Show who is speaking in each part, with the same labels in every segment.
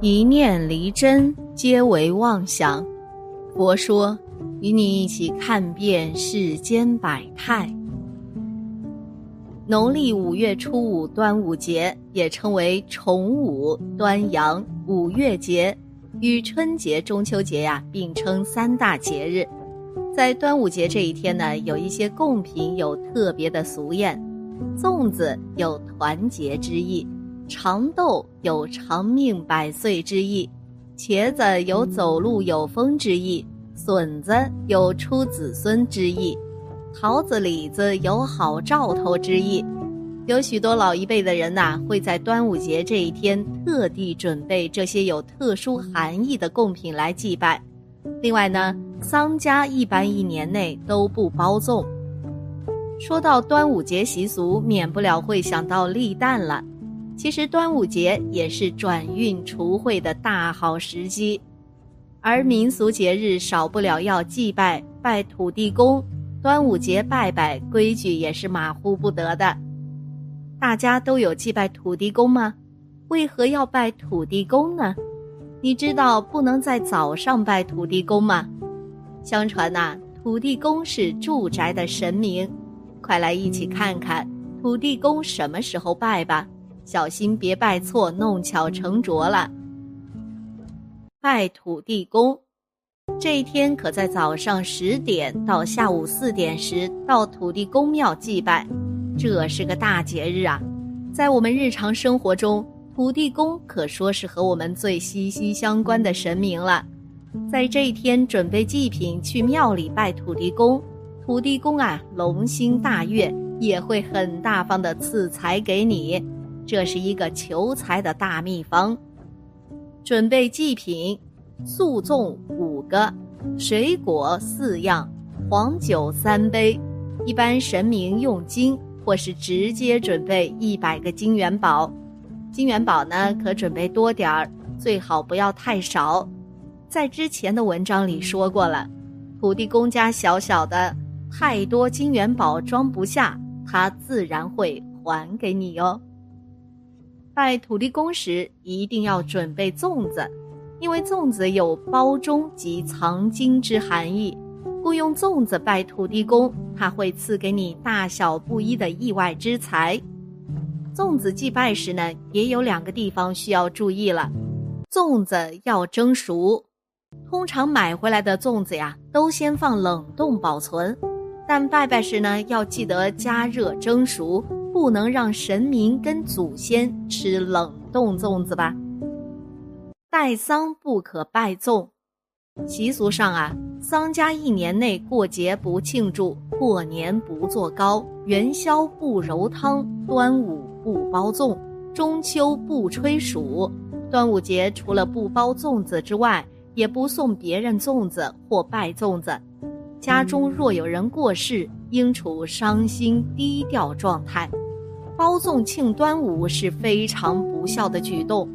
Speaker 1: 一念离真，皆为妄想。佛说，与你一起看遍世间百态。农历五月初五，端午节也称为重五、端阳、五月节，与春节、中秋节呀并称三大节日。在端午节这一天呢，有一些贡品有特别的俗谚，粽子有团结之意。长豆有长命百岁之意，茄子有走路有风之意，笋子有出子孙之意，桃子李子有好兆头之意。有许多老一辈的人呐，会在端午节这一天特地准备这些有特殊含义的贡品来祭拜。另外呢，丧家一般一年内都不包粽。说到端午节习俗，免不了会想到立蛋了。其实端午节也是转运除秽的大好时机，而民俗节日少不了要祭拜拜土地公。端午节拜拜规矩也是马虎不得的。大家都有祭拜土地公吗？为何要拜土地公呢？你知道不能在早上拜土地公吗？相传呐，土地公是住宅的神明。快来一起看看土地公什么时候拜吧。小心别拜错，弄巧成拙了。拜土地公，这一天可在早上十点到下午四点时到土地公庙祭拜，这是个大节日啊！在我们日常生活中，土地公可说是和我们最息息相关的神明了。在这一天准备祭品去庙里拜土地公，土地公啊龙心大悦，也会很大方的赐财给你。这是一个求财的大秘方。准备祭品：素粽五个，水果四样，黄酒三杯。一般神明用金，或是直接准备一百个金元宝。金元宝呢，可准备多点儿，最好不要太少。在之前的文章里说过了，土地公家小小的，太多金元宝装不下，他自然会还给你哦。拜土地公时一定要准备粽子，因为粽子有包中及藏经之含义，故用粽子拜土地公，他会赐给你大小不一的意外之财。粽子祭拜时呢，也有两个地方需要注意了：粽子要蒸熟，通常买回来的粽子呀，都先放冷冻保存，但拜拜时呢，要记得加热蒸熟。不能让神明跟祖先吃冷冻粽子吧？待丧不可拜粽。习俗上啊，丧家一年内过节不庆祝，过年不做糕，元宵不揉汤，端午不包粽，中秋不吹暑。端午节除了不包粽子之外，也不送别人粽子或拜粽子。家中若有人过世，应处伤心低调状态。包粽庆端午是非常不孝的举动。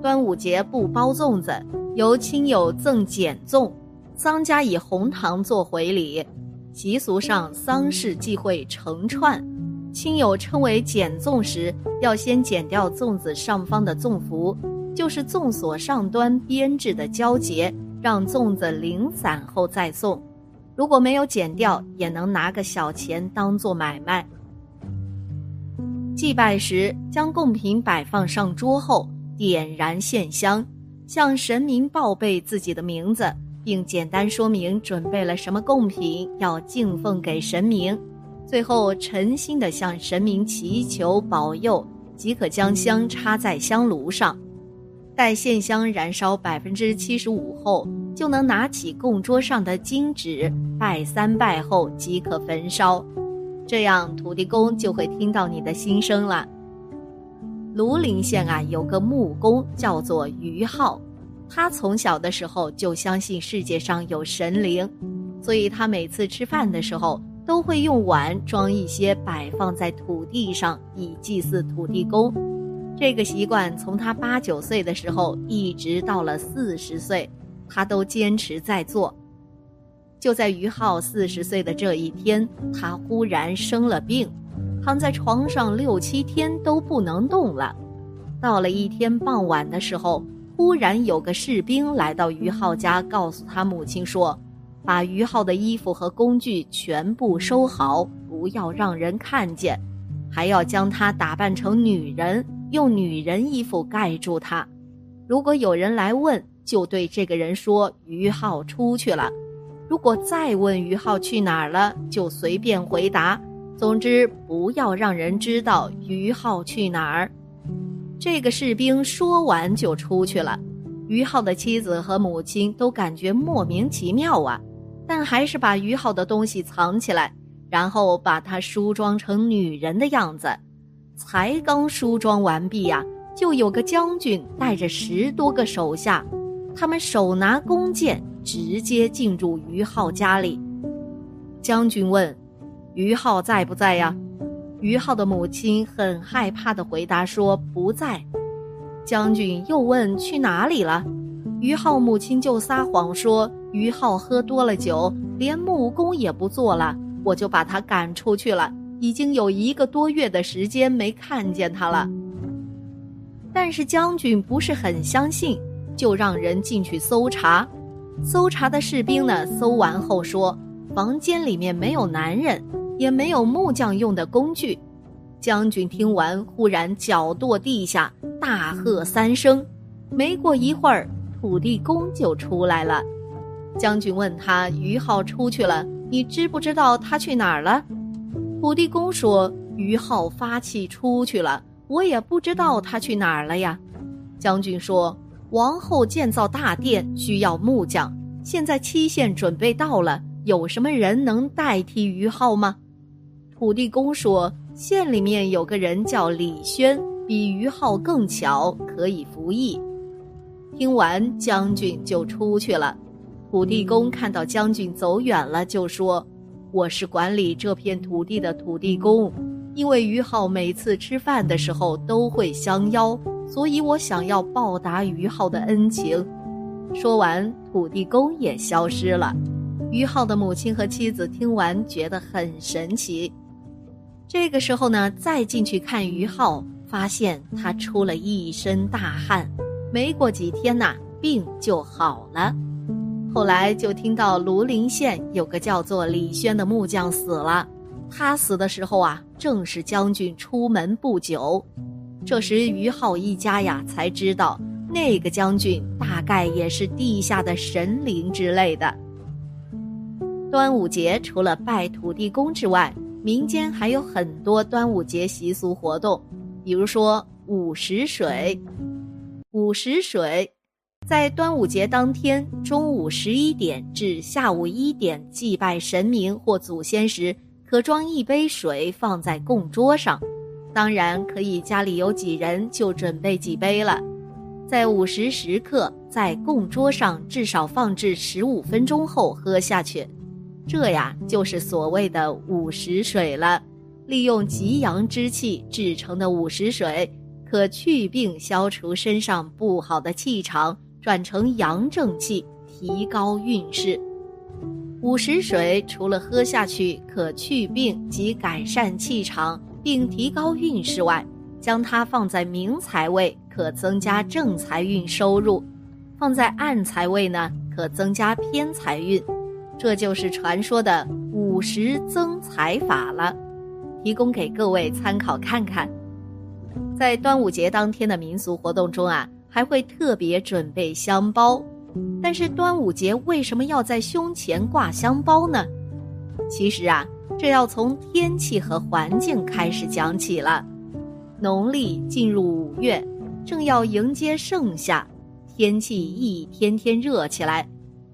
Speaker 1: 端午节不包粽子，由亲友赠碱粽，丧家以红糖做回礼。习俗上，丧事忌讳成串，亲友称为剪粽时，要先剪掉粽子上方的粽符，就是粽索上端编制的交节，让粽子零散后再送。如果没有剪掉，也能拿个小钱当做买卖。祭拜时，将贡品摆放上桌后，点燃线香，向神明报备自己的名字，并简单说明准备了什么贡品要敬奉给神明。最后，诚心地向神明祈求保佑，即可将香插在香炉上。待线香燃烧百分之七十五后，就能拿起供桌上的金纸，拜三拜后即可焚烧。这样，土地公就会听到你的心声了。庐陵县啊，有个木工叫做于浩，他从小的时候就相信世界上有神灵，所以他每次吃饭的时候都会用碗装一些摆放在土地上，以祭祀土地公。这个习惯从他八九岁的时候一直到了四十岁，他都坚持在做。就在于浩四十岁的这一天，他忽然生了病，躺在床上六七天都不能动了。到了一天傍晚的时候，忽然有个士兵来到于浩家，告诉他母亲说：“把于浩的衣服和工具全部收好，不要让人看见，还要将他打扮成女人，用女人衣服盖住他。如果有人来问，就对这个人说于浩出去了。如果再问于浩去哪儿了，就随便回答。总之，不要让人知道于浩去哪儿。”这个士兵说完就出去了，于浩的妻子和母亲都感觉莫名其妙啊，但还是把于浩的东西藏起来，然后把他梳妆成女人的样子。才刚梳妆完毕呀，就有个将军带着十多个手下，他们手拿弓箭，直接进入于浩家里。将军问：“于浩在不在呀？”于浩的母亲很害怕的回答说：“不在。”将军又问：“去哪里了？”于浩母亲就撒谎说：“于浩喝多了酒，连木工也不做了，我就把他赶出去了。已经有一个多月的时间没看见他了。”但是将军不是很相信，就让人进去搜查。搜查的士兵呢，搜完后说：“房间里面没有男人。”也没有木匠用的工具。将军听完，忽然脚跺地下，大喝三声。没过一会儿，土地公就出来了。将军问他：“于浩出去了，你知不知道他去哪儿了？”土地公说：“于浩发气出去了，我也不知道他去哪儿了呀。”将军说：“王后建造大殿需要木匠，现在期限准备到了，有什么人能代替于浩吗？”土地公说：“县里面有个人叫李轩，比于浩更巧，可以服役。”听完，将军就出去了。土地公看到将军走远了，就说：“我是管理这片土地的土地公，因为于浩每次吃饭的时候都会相邀，所以我想要报答于浩的恩情。”说完，土地公也消失了。于浩的母亲和妻子听完，觉得很神奇。这个时候呢，再进去看于浩，发现他出了一身大汗，没过几天呐，病就好了。后来就听到庐陵县有个叫做李轩的木匠死了，他死的时候啊，正是将军出门不久。这时于浩一家呀，才知道那个将军大概也是地下的神灵之类的。端午节除了拜土地公之外，民间还有很多端午节习俗活动，比如说午时水。午时水，在端午节当天中午十一点至下午一点祭拜神明或祖先时，可装一杯水放在供桌上，当然可以家里有几人就准备几杯了。在午时时刻，在供桌上至少放置十五分钟后喝下去。这呀，就是所谓的午时水了。利用极阳之气制成的午时水，可去病消除身上不好的气场，转成阳正气，提高运势。午时水除了喝下去可去病及改善气场，并提高运势外，将它放在明财位，可增加正财运收入；放在暗财位呢，可增加偏财运。这就是传说的午时增财法了，提供给各位参考看看。在端午节当天的民俗活动中啊，还会特别准备香包。但是端午节为什么要在胸前挂香包呢？其实啊，这要从天气和环境开始讲起了。农历进入五月，正要迎接盛夏，天气一天天热起来。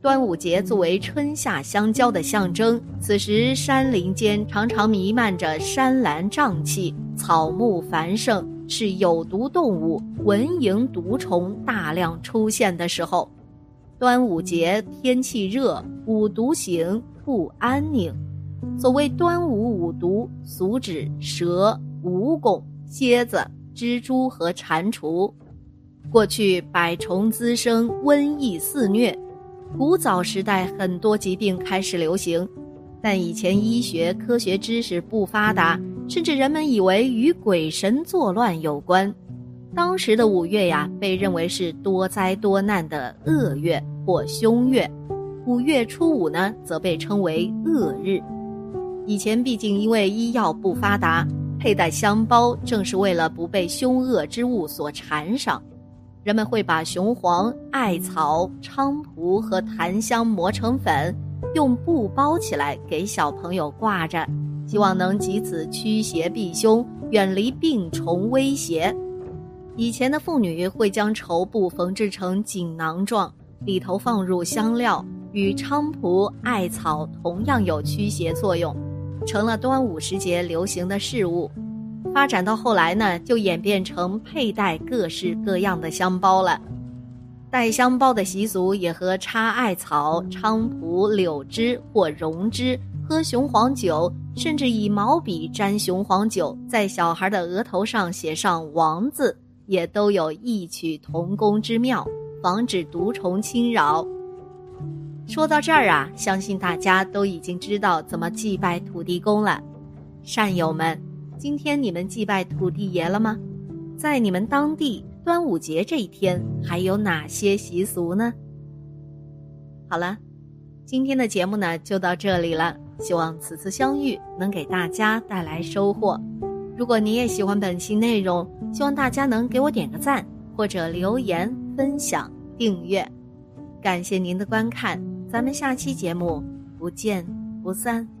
Speaker 1: 端午节作为春夏相交的象征，此时山林间常常弥漫着山岚瘴气，草木繁盛，是有毒动物、蚊蝇、毒虫大量出现的时候。端午节天气热，五毒行，不安宁。所谓端午五毒，俗指蛇、蜈蚣、蝎子、蜘蛛和蟾蜍。过去百虫滋生，瘟疫肆虐。古早时代，很多疾病开始流行，但以前医学科学知识不发达，甚至人们以为与鬼神作乱有关。当时的五月呀，被认为是多灾多难的恶月或凶月，五月初五呢，则被称为恶日。以前毕竟因为医药不发达，佩戴香包正是为了不被凶恶之物所缠上。人们会把雄黄、艾草、菖蒲和檀香磨成粉，用布包起来给小朋友挂着，希望能及此驱邪避凶，远离病虫威胁。以前的妇女会将绸布缝制成锦囊状，里头放入香料，与菖蒲、艾草同样有驱邪作用，成了端午时节流行的事物。发展到后来呢，就演变成佩戴各式各样的香包了。带香包的习俗也和插艾草、菖蒲、柳枝或榕枝、喝雄黄酒，甚至以毛笔沾雄黄酒，在小孩的额头上写上“王”字。也都有异曲同工之妙，防止毒虫侵扰。说到这儿啊，相信大家都已经知道怎么祭拜土地公了。善友们，今天你们祭拜土地爷了吗？在你们当地端午节这一天还有哪些习俗呢？好了，今天的节目呢就到这里了。希望此次相遇能给大家带来收获。如果你也喜欢本期内容，希望大家能给我点个赞，或者留言、分享、订阅。感谢您的观看，咱们下期节目不见不散。